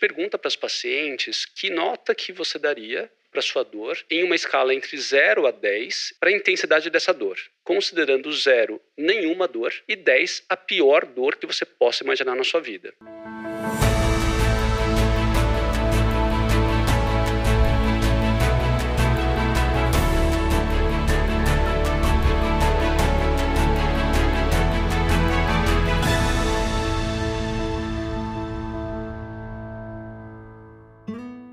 pergunta para as pacientes que nota que você daria para sua dor em uma escala entre 0 a 10 para a intensidade dessa dor, considerando 0 nenhuma dor e 10 a pior dor que você possa imaginar na sua vida.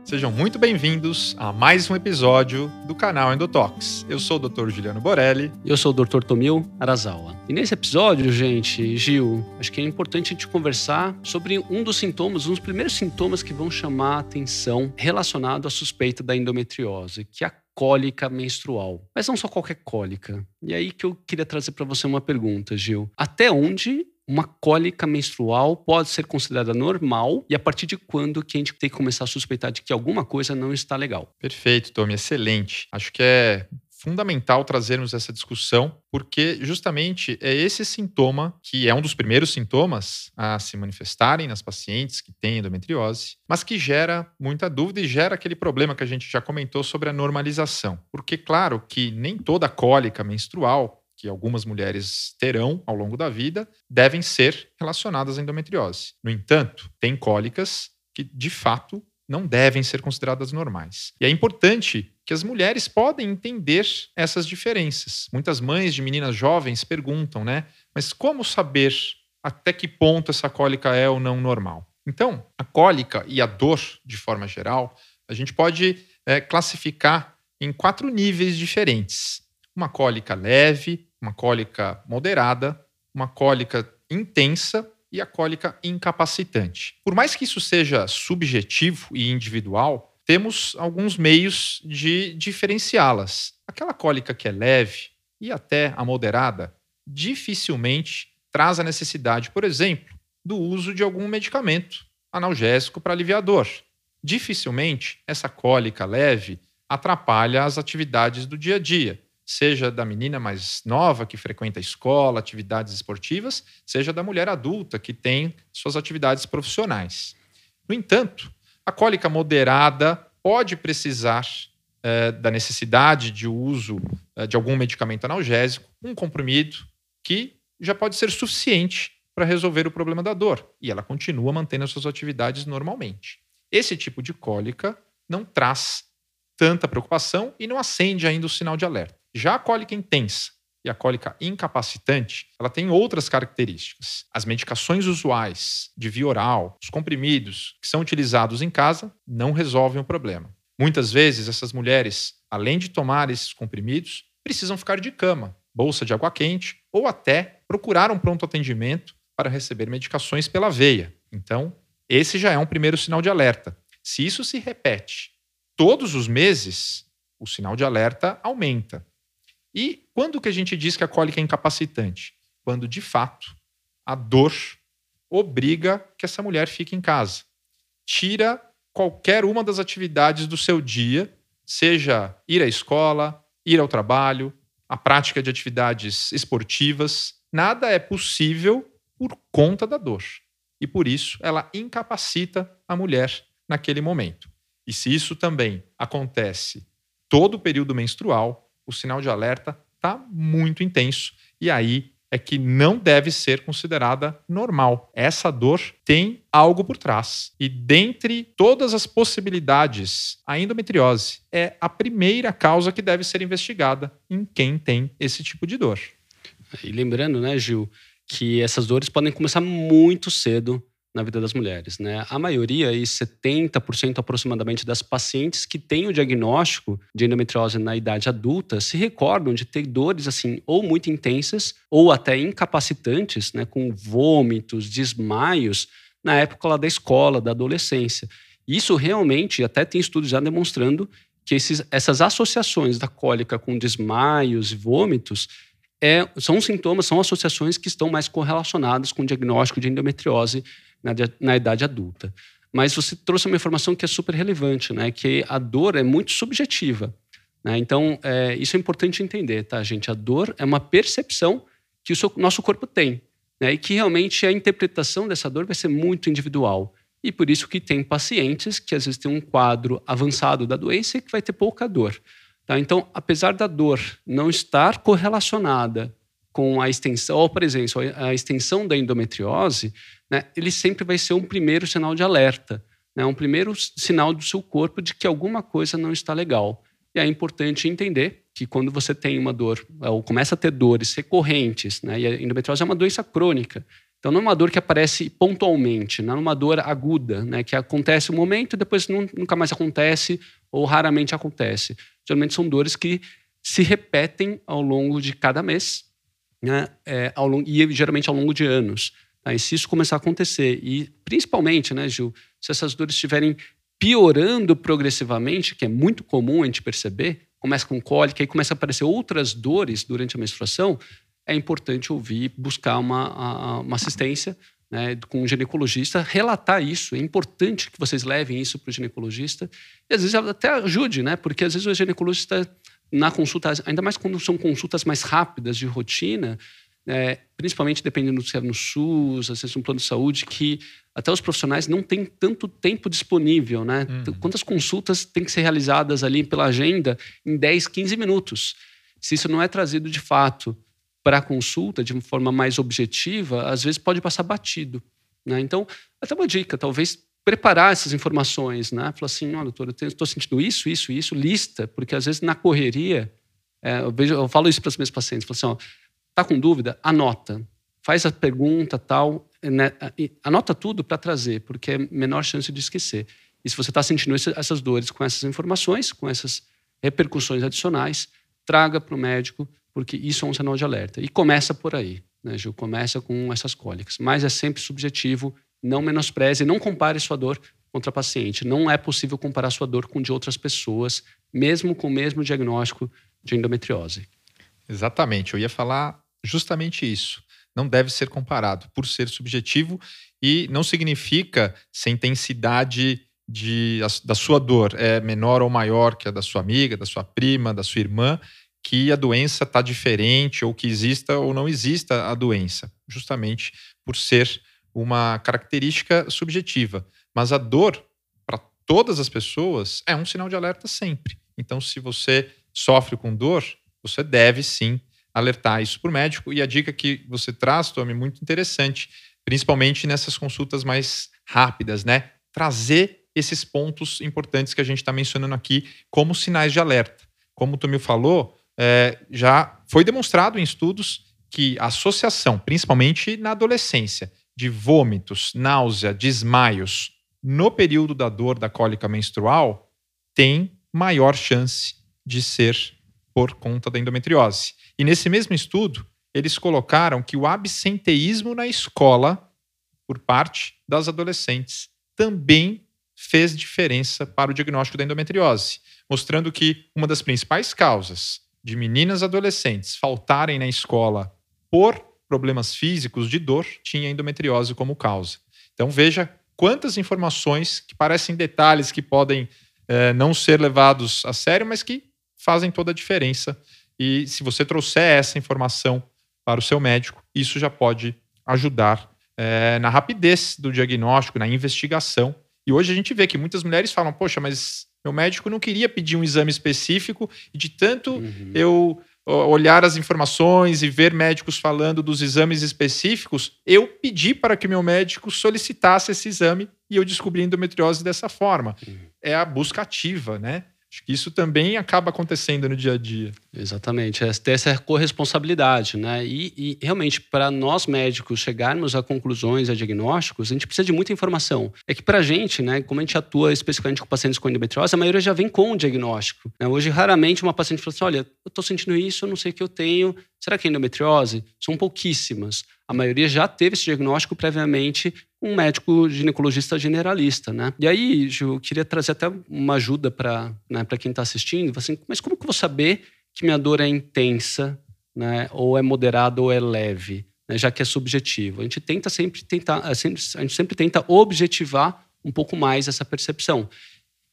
Sejam muito bem-vindos a mais um episódio do canal Endotox. Eu sou o Dr. Juliano Borelli. E eu sou o Dr. Tomil Arazawa. E nesse episódio, gente, Gil, acho que é importante a gente conversar sobre um dos sintomas, um dos primeiros sintomas que vão chamar a atenção relacionado à suspeita da endometriose, que é a cólica menstrual. Mas não só qualquer cólica. E aí que eu queria trazer para você uma pergunta, Gil. Até onde uma cólica menstrual pode ser considerada normal e a partir de quando que a gente tem que começar a suspeitar de que alguma coisa não está legal. Perfeito, Tommy, excelente. Acho que é fundamental trazermos essa discussão, porque justamente é esse sintoma, que é um dos primeiros sintomas a se manifestarem nas pacientes que têm endometriose, mas que gera muita dúvida e gera aquele problema que a gente já comentou sobre a normalização. Porque, claro, que nem toda cólica menstrual que algumas mulheres terão ao longo da vida devem ser relacionadas à endometriose. No entanto, tem cólicas que, de fato, não devem ser consideradas normais. E é importante que as mulheres podem entender essas diferenças. Muitas mães de meninas jovens perguntam, né? Mas como saber até que ponto essa cólica é ou não normal? Então, a cólica e a dor, de forma geral, a gente pode é, classificar em quatro níveis diferentes. Uma cólica leve, uma cólica moderada, uma cólica intensa e a cólica incapacitante. Por mais que isso seja subjetivo e individual, temos alguns meios de diferenciá-las. Aquela cólica que é leve e até a moderada dificilmente traz a necessidade, por exemplo, do uso de algum medicamento analgésico para aliviar dor. Dificilmente essa cólica leve atrapalha as atividades do dia a dia seja da menina mais nova que frequenta a escola, atividades esportivas, seja da mulher adulta que tem suas atividades profissionais. No entanto, a cólica moderada pode precisar eh, da necessidade de uso eh, de algum medicamento analgésico, um comprimido que já pode ser suficiente para resolver o problema da dor e ela continua mantendo as suas atividades normalmente. Esse tipo de cólica não traz tanta preocupação e não acende ainda o sinal de alerta. Já a cólica intensa e a cólica incapacitante, ela tem outras características. As medicações usuais de via oral, os comprimidos que são utilizados em casa, não resolvem o problema. Muitas vezes essas mulheres, além de tomar esses comprimidos, precisam ficar de cama, bolsa de água quente ou até procurar um pronto atendimento para receber medicações pela veia. Então, esse já é um primeiro sinal de alerta. Se isso se repete todos os meses, o sinal de alerta aumenta. E quando que a gente diz que a cólica é incapacitante? Quando, de fato, a dor obriga que essa mulher fique em casa. Tira qualquer uma das atividades do seu dia, seja ir à escola, ir ao trabalho, a prática de atividades esportivas. Nada é possível por conta da dor. E por isso ela incapacita a mulher naquele momento. E se isso também acontece todo o período menstrual, o sinal de alerta está muito intenso. E aí é que não deve ser considerada normal. Essa dor tem algo por trás. E dentre todas as possibilidades, a endometriose é a primeira causa que deve ser investigada em quem tem esse tipo de dor. E lembrando, né, Gil, que essas dores podem começar muito cedo na vida das mulheres. Né? A maioria, e 70% aproximadamente das pacientes que têm o diagnóstico de endometriose na idade adulta se recordam de ter dores assim ou muito intensas ou até incapacitantes, né, com vômitos, desmaios na época lá da escola, da adolescência. Isso realmente, até tem estudos já demonstrando que esses, essas associações da cólica com desmaios e vômitos é, são sintomas, são associações que estão mais correlacionadas com o diagnóstico de endometriose na, na idade adulta. Mas você trouxe uma informação que é super relevante, né? Que a dor é muito subjetiva. Né? Então, é, isso é importante entender, tá, gente? A dor é uma percepção que o seu, nosso corpo tem. Né? E que realmente a interpretação dessa dor vai ser muito individual. E por isso que tem pacientes que às vezes têm um quadro avançado da doença e que vai ter pouca dor. Tá? Então, apesar da dor não estar correlacionada com a extensão, ou por exemplo, a extensão da endometriose, né, ele sempre vai ser um primeiro sinal de alerta, né, um primeiro sinal do seu corpo de que alguma coisa não está legal. E é importante entender que quando você tem uma dor, ou começa a ter dores recorrentes, né, e a endometriose é uma doença crônica, então não é uma dor que aparece pontualmente, não é uma dor aguda, né, que acontece um momento e depois nunca mais acontece ou raramente acontece. Geralmente são dores que se repetem ao longo de cada mês né, é, ao longo, e geralmente ao longo de anos. Tá? E se isso começar a acontecer, e principalmente, né, Gil, se essas dores estiverem piorando progressivamente, que é muito comum a gente perceber, começa com cólica e começa a aparecer outras dores durante a menstruação, é importante ouvir, buscar uma, uma assistência né, com um ginecologista, relatar isso. É importante que vocês levem isso para o ginecologista e às vezes até ajude, né? Porque às vezes o ginecologista na consulta, ainda mais quando são consultas mais rápidas de rotina, é, principalmente dependendo se é no SUS, às vezes no plano de saúde, que até os profissionais não têm tanto tempo disponível, né? Uhum. Quantas consultas têm que ser realizadas ali pela agenda em 10, 15 minutos? Se isso não é trazido de fato para a consulta de uma forma mais objetiva, às vezes pode passar batido. Né? Então, até uma dica, talvez preparar essas informações, né? Falar assim, olha, doutor, eu estou sentindo isso, isso, isso, lista, porque às vezes na correria, é, eu, vejo, eu falo isso para os meus pacientes, falo assim, ó, tá com dúvida? Anota, faz a pergunta, tal, né? anota tudo para trazer, porque é menor chance de esquecer. E se você está sentindo essas dores com essas informações, com essas repercussões adicionais, traga para o médico, porque isso é um sinal de alerta. E começa por aí, né, Gil? Começa com essas cólicas. Mas é sempre subjetivo não menospreze, não compare sua dor contra a paciente. Não é possível comparar sua dor com de outras pessoas, mesmo com o mesmo diagnóstico de endometriose. Exatamente, eu ia falar justamente isso. Não deve ser comparado por ser subjetivo e não significa se a intensidade de, da sua dor é menor ou maior que a da sua amiga, da sua prima, da sua irmã, que a doença está diferente ou que exista ou não exista a doença, justamente por ser uma característica subjetiva. Mas a dor, para todas as pessoas, é um sinal de alerta sempre. Então, se você sofre com dor, você deve sim alertar isso para o médico. E a dica que você traz, Tommy, é muito interessante, principalmente nessas consultas mais rápidas, né? Trazer esses pontos importantes que a gente está mencionando aqui como sinais de alerta. Como o Tomil falou, é, já foi demonstrado em estudos que a associação, principalmente na adolescência, de vômitos, náusea, desmaios no período da dor da cólica menstrual tem maior chance de ser por conta da endometriose. E nesse mesmo estudo, eles colocaram que o absenteísmo na escola por parte das adolescentes também fez diferença para o diagnóstico da endometriose, mostrando que uma das principais causas de meninas adolescentes faltarem na escola por problemas físicos de dor, tinha endometriose como causa. Então veja quantas informações que parecem detalhes que podem é, não ser levados a sério, mas que fazem toda a diferença. E se você trouxer essa informação para o seu médico, isso já pode ajudar é, na rapidez do diagnóstico, na investigação. E hoje a gente vê que muitas mulheres falam: Poxa, mas meu médico não queria pedir um exame específico, e de tanto uhum. eu olhar as informações e ver médicos falando dos exames específicos, eu pedi para que meu médico solicitasse esse exame e eu descobri endometriose dessa forma. Uhum. É a busca ativa, né? Acho que isso também acaba acontecendo no dia a dia. Exatamente, é ter essa corresponsabilidade, né? E, e realmente, para nós médicos chegarmos a conclusões, a diagnósticos, a gente precisa de muita informação. É que para a gente, né, como a gente atua especificamente com pacientes com endometriose, a maioria já vem com o diagnóstico. Né? Hoje, raramente uma paciente fala assim: olha, eu estou sentindo isso, eu não sei o que eu tenho, será que é endometriose? São pouquíssimas. A maioria já teve esse diagnóstico previamente um médico ginecologista generalista, né? E aí, eu queria trazer até uma ajuda para né, quem está assistindo. Assim, mas como que eu vou saber que minha dor é intensa, né? Ou é moderada ou é leve, né, já que é subjetivo? A gente tenta sempre tentar, a gente sempre tenta objetivar um pouco mais essa percepção.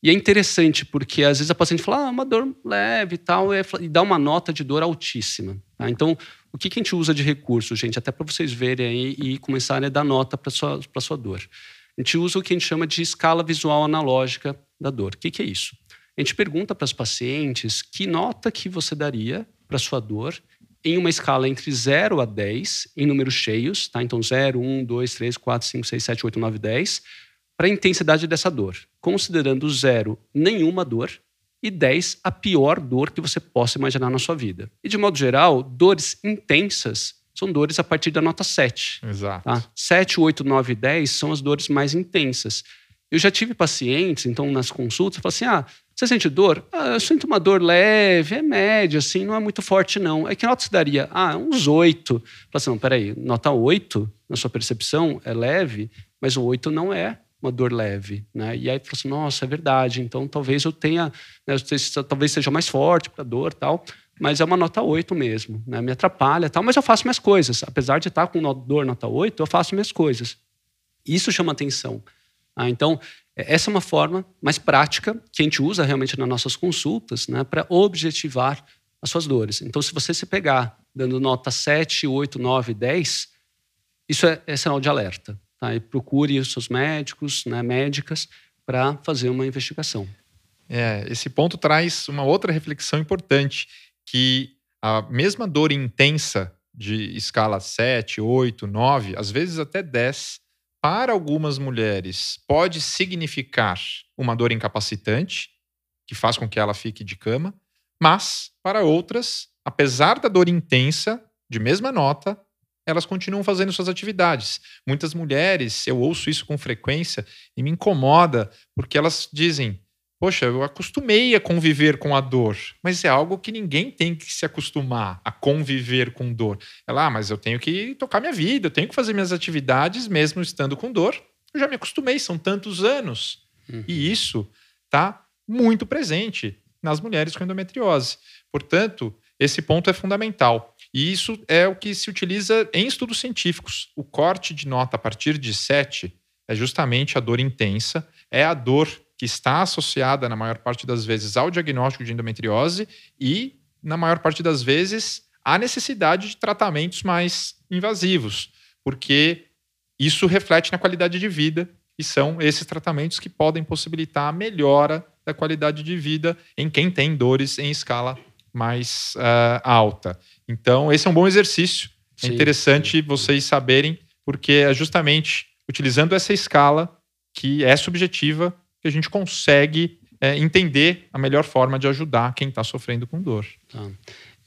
E é interessante porque às vezes a paciente fala, ah, uma dor leve e tal, e dá uma nota de dor altíssima. Tá? Então, o que, que, a gente usa de recurso, gente? Até para vocês verem aí e começarem a dar nota para sua, sua dor. a gente usa o que a gente chama de escala visual analógica da dor. O que, que é isso? A gente pergunta para as pacientes que nota que você daria para sua dor em uma escala entre 0 a 10, em números cheios, tá? Então 0, 1, 2, 3, 4, 5, 6, 7, 8, 9, 10, para a intensidade dessa dor, considerando 0 nenhuma dor e 10 a pior dor que você possa imaginar na sua vida. E de modo geral, dores intensas são dores a partir da nota 7. Exato. Tá? 7, 8, 9 e 10 são as dores mais intensas. Eu já tive pacientes, então, nas consultas, falam assim: ah, você sente dor? Ah, eu sinto uma dor leve, é média, assim, não é muito forte, não. É que nota você daria? Ah, uns 8. Fala assim, não, peraí, nota 8, na sua percepção, é leve, mas o 8 não é uma dor leve, né? E aí fala assim, nossa, é verdade, então talvez eu tenha, né, talvez seja mais forte para dor tal, mas é uma nota 8 mesmo, né? Me atrapalha tal, mas eu faço minhas coisas. Apesar de estar com dor nota 8, eu faço minhas coisas. Isso chama atenção. Ah, então, é, essa é uma forma mais prática que a gente usa realmente nas nossas consultas né, para objetivar as suas dores. Então, se você se pegar dando nota 7, 8, 9, 10, isso é, é sinal de alerta. Tá? E procure os seus médicos, né, médicas, para fazer uma investigação. É, esse ponto traz uma outra reflexão importante, que a mesma dor intensa de escala 7, 8, 9, às vezes até 10, para algumas mulheres, pode significar uma dor incapacitante, que faz com que ela fique de cama, mas para outras, apesar da dor intensa, de mesma nota, elas continuam fazendo suas atividades. Muitas mulheres, eu ouço isso com frequência e me incomoda, porque elas dizem: Poxa, eu acostumei a conviver com a dor, mas é algo que ninguém tem que se acostumar a conviver com dor. Ela, ah, mas eu tenho que tocar minha vida, eu tenho que fazer minhas atividades mesmo estando com dor. Eu já me acostumei, são tantos anos. Uhum. E isso está muito presente nas mulheres com endometriose. Portanto, esse ponto é fundamental. E isso é o que se utiliza em estudos científicos. O corte de nota a partir de 7 é justamente a dor intensa, é a dor que está associada, na maior parte das vezes, ao diagnóstico de endometriose e, na maior parte das vezes, à necessidade de tratamentos mais invasivos, porque isso reflete na qualidade de vida e são esses tratamentos que podem possibilitar a melhora da qualidade de vida em quem tem dores em escala mais uh, alta. Então, esse é um bom exercício. É sim, interessante sim. vocês saberem, porque é justamente utilizando essa escala que é subjetiva que a gente consegue é, entender a melhor forma de ajudar quem está sofrendo com dor. Ah,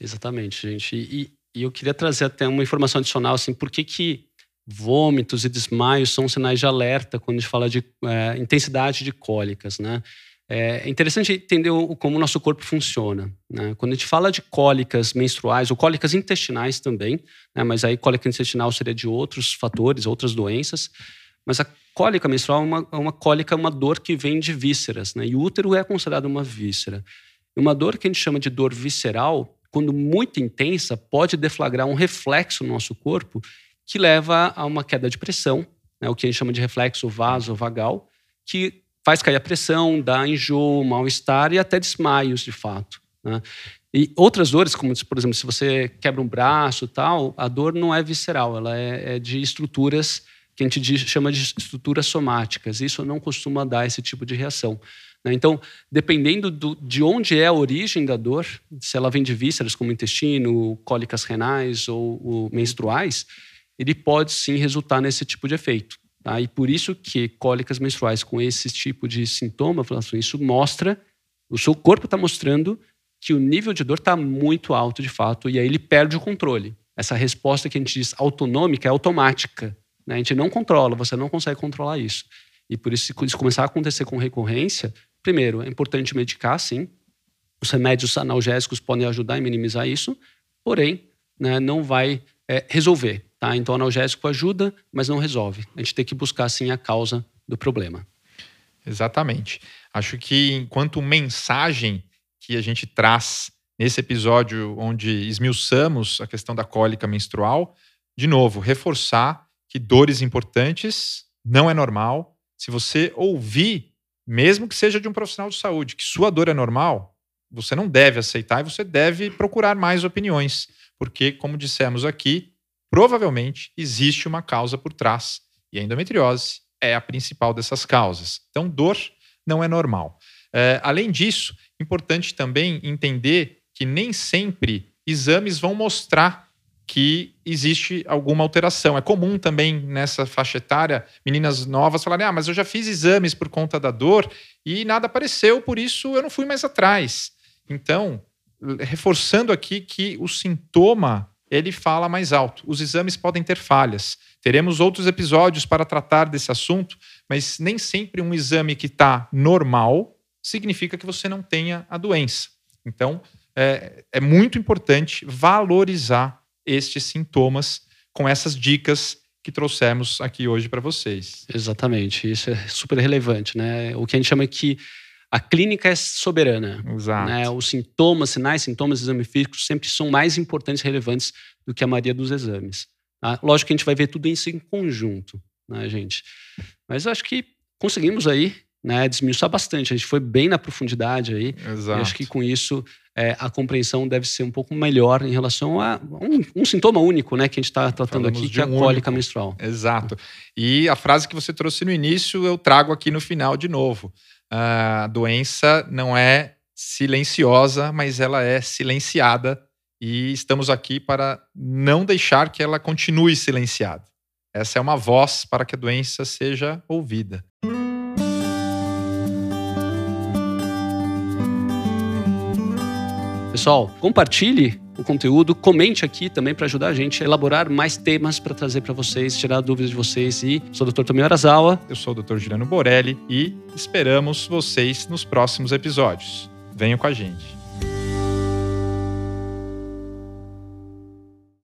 exatamente, gente. E, e, eu queria trazer até uma informação adicional, assim, por que, que vômitos e desmaios são sinais de alerta quando a gente fala de é, intensidade de cólicas, né? É interessante entender como o nosso corpo funciona. Né? Quando a gente fala de cólicas menstruais, ou cólicas intestinais também, né? mas aí cólica intestinal seria de outros fatores, outras doenças, mas a cólica menstrual é uma, é uma cólica, uma dor que vem de vísceras, né? E o útero é considerado uma víscera. Uma dor que a gente chama de dor visceral, quando muito intensa, pode deflagrar um reflexo no nosso corpo que leva a uma queda de pressão, né? o que a gente chama de reflexo vasovagal, que faz cair a pressão, dá enjoo, mal-estar e até desmaios, de fato. Né? E outras dores, como por exemplo, se você quebra um braço tal, a dor não é visceral, ela é, é de estruturas que a gente chama de estruturas somáticas. Isso não costuma dar esse tipo de reação. Né? Então, dependendo do, de onde é a origem da dor, se ela vem de vísceras como intestino, cólicas renais ou, ou menstruais, ele pode sim resultar nesse tipo de efeito. Tá? E por isso que cólicas menstruais com esse tipo de sintoma, assim, isso mostra, o seu corpo está mostrando que o nível de dor está muito alto de fato, e aí ele perde o controle. Essa resposta que a gente diz autonômica é automática. Né? A gente não controla, você não consegue controlar isso. E por isso, se isso começar a acontecer com recorrência, primeiro, é importante medicar, sim. Os remédios analgésicos podem ajudar a minimizar isso, porém, né, não vai é, resolver. Tá? Então, o analgésico ajuda, mas não resolve. A gente tem que buscar, sim, a causa do problema. Exatamente. Acho que enquanto mensagem que a gente traz nesse episódio onde esmiuçamos a questão da cólica menstrual, de novo, reforçar que dores importantes não é normal. Se você ouvir, mesmo que seja de um profissional de saúde, que sua dor é normal, você não deve aceitar e você deve procurar mais opiniões, porque, como dissemos aqui, provavelmente existe uma causa por trás. E a endometriose é a principal dessas causas. Então, dor não é normal. É, além disso, importante também entender que nem sempre exames vão mostrar que existe alguma alteração. É comum também nessa faixa etária meninas novas falarem: ah, mas eu já fiz exames por conta da dor e nada apareceu, por isso eu não fui mais atrás. Então, reforçando aqui que o sintoma ele fala mais alto. Os exames podem ter falhas. Teremos outros episódios para tratar desse assunto, mas nem sempre um exame que está normal significa que você não tenha a doença. Então, é, é muito importante valorizar estes sintomas com essas dicas que trouxemos aqui hoje para vocês. Exatamente, isso é super relevante, né? O que a gente chama que a clínica é soberana. Exato. Né? Os sintomas, sinais, sintomas, exame físico sempre são mais importantes e relevantes do que a maioria dos exames. Tá? Lógico que a gente vai ver tudo isso em conjunto, né, gente? Mas eu acho que conseguimos aí né, desmiuçar bastante. A gente foi bem na profundidade aí. Exato. E acho que com isso é, a compreensão deve ser um pouco melhor em relação a um, um sintoma único, né, que a gente está tratando Falamos aqui, que é a um cólica único. menstrual. Exato. E a frase que você trouxe no início, eu trago aqui no final de novo. A doença não é silenciosa, mas ela é silenciada e estamos aqui para não deixar que ela continue silenciada. Essa é uma voz para que a doença seja ouvida. Pessoal, compartilhe o conteúdo, comente aqui também para ajudar a gente a elaborar mais temas para trazer para vocês, tirar dúvidas de vocês. E sou o Dr. Tomio Arazawa. Eu sou o Dr. Juliano Borelli e esperamos vocês nos próximos episódios. Venham com a gente.